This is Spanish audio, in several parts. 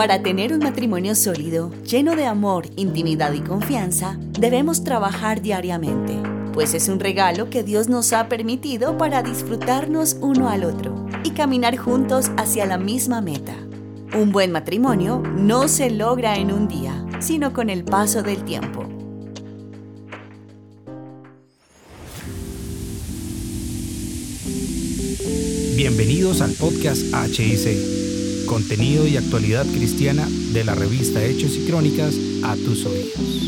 Para tener un matrimonio sólido, lleno de amor, intimidad y confianza, debemos trabajar diariamente, pues es un regalo que Dios nos ha permitido para disfrutarnos uno al otro y caminar juntos hacia la misma meta. Un buen matrimonio no se logra en un día, sino con el paso del tiempo. Bienvenidos al podcast HIC, contenido y actualidad cristiana de la revista Hechos y Crónicas a tus oídos.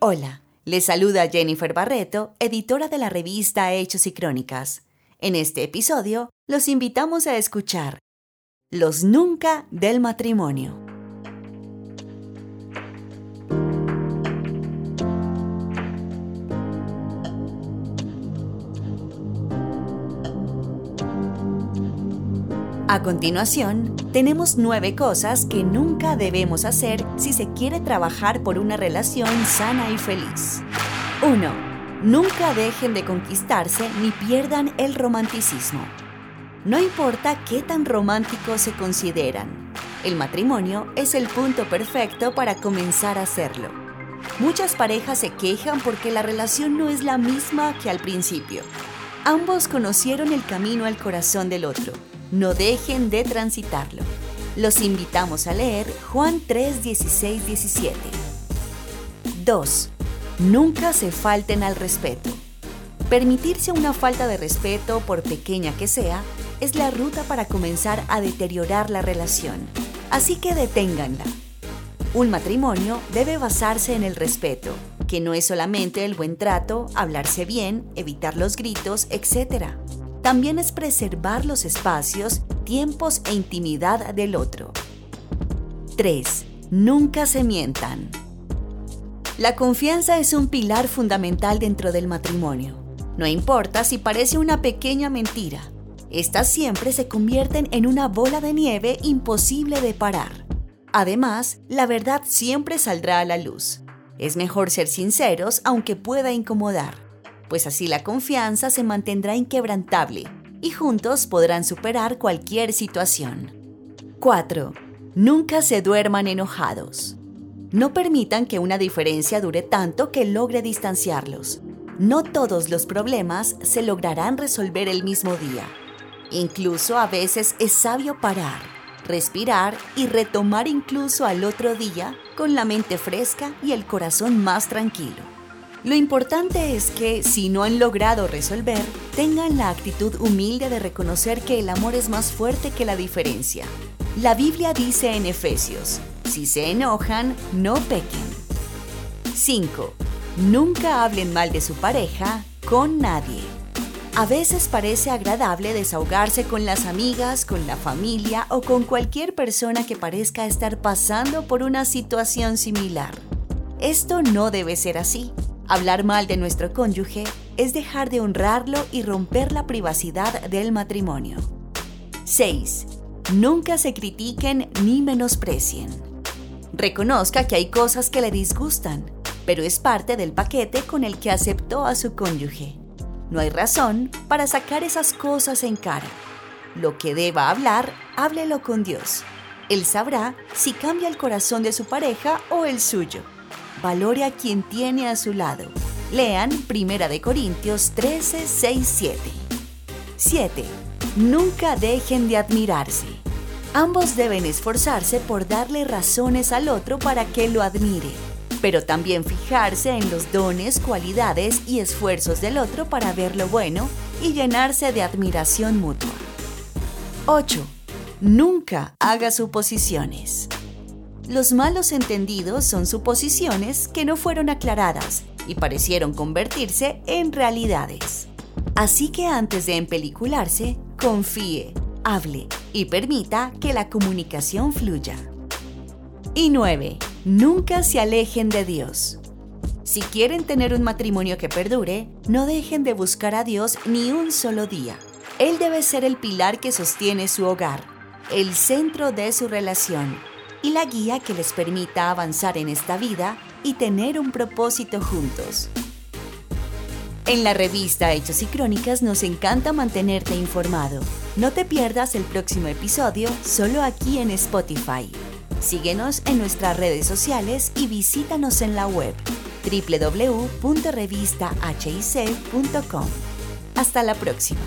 Hola, les saluda Jennifer Barreto, editora de la revista Hechos y Crónicas. En este episodio los invitamos a escuchar Los Nunca del Matrimonio. A continuación, tenemos nueve cosas que nunca debemos hacer si se quiere trabajar por una relación sana y feliz. 1. Nunca dejen de conquistarse ni pierdan el romanticismo. No importa qué tan románticos se consideran, el matrimonio es el punto perfecto para comenzar a hacerlo. Muchas parejas se quejan porque la relación no es la misma que al principio. Ambos conocieron el camino al corazón del otro no dejen de transitarlo. Los invitamos a leer Juan 3, 16, 17. 2. Nunca se falten al respeto. Permitirse una falta de respeto, por pequeña que sea, es la ruta para comenzar a deteriorar la relación. Así que deténganla. Un matrimonio debe basarse en el respeto, que no es solamente el buen trato, hablarse bien, evitar los gritos, etc también es preservar los espacios, tiempos e intimidad del otro. 3. Nunca se mientan. La confianza es un pilar fundamental dentro del matrimonio. No importa si parece una pequeña mentira, estas siempre se convierten en una bola de nieve imposible de parar. Además, la verdad siempre saldrá a la luz. Es mejor ser sinceros aunque pueda incomodar pues así la confianza se mantendrá inquebrantable y juntos podrán superar cualquier situación. 4. Nunca se duerman enojados. No permitan que una diferencia dure tanto que logre distanciarlos. No todos los problemas se lograrán resolver el mismo día. Incluso a veces es sabio parar, respirar y retomar incluso al otro día con la mente fresca y el corazón más tranquilo. Lo importante es que, si no han logrado resolver, tengan la actitud humilde de reconocer que el amor es más fuerte que la diferencia. La Biblia dice en Efesios, si se enojan, no pequen. 5. Nunca hablen mal de su pareja con nadie. A veces parece agradable desahogarse con las amigas, con la familia o con cualquier persona que parezca estar pasando por una situación similar. Esto no debe ser así. Hablar mal de nuestro cónyuge es dejar de honrarlo y romper la privacidad del matrimonio. 6. Nunca se critiquen ni menosprecien. Reconozca que hay cosas que le disgustan, pero es parte del paquete con el que aceptó a su cónyuge. No hay razón para sacar esas cosas en cara. Lo que deba hablar, háblelo con Dios. Él sabrá si cambia el corazón de su pareja o el suyo valore a quien tiene a su lado. Lean 1 de Corintios 13, 6, 7. 7. Nunca dejen de admirarse. Ambos deben esforzarse por darle razones al otro para que lo admire, pero también fijarse en los dones, cualidades y esfuerzos del otro para ver lo bueno y llenarse de admiración mutua. 8. Nunca haga suposiciones. Los malos entendidos son suposiciones que no fueron aclaradas y parecieron convertirse en realidades. Así que antes de empelicularse, confíe, hable y permita que la comunicación fluya. Y 9. Nunca se alejen de Dios. Si quieren tener un matrimonio que perdure, no dejen de buscar a Dios ni un solo día. Él debe ser el pilar que sostiene su hogar, el centro de su relación y la guía que les permita avanzar en esta vida y tener un propósito juntos. En la revista Hechos y Crónicas nos encanta mantenerte informado. No te pierdas el próximo episodio solo aquí en Spotify. Síguenos en nuestras redes sociales y visítanos en la web www.revistahic.com. Hasta la próxima.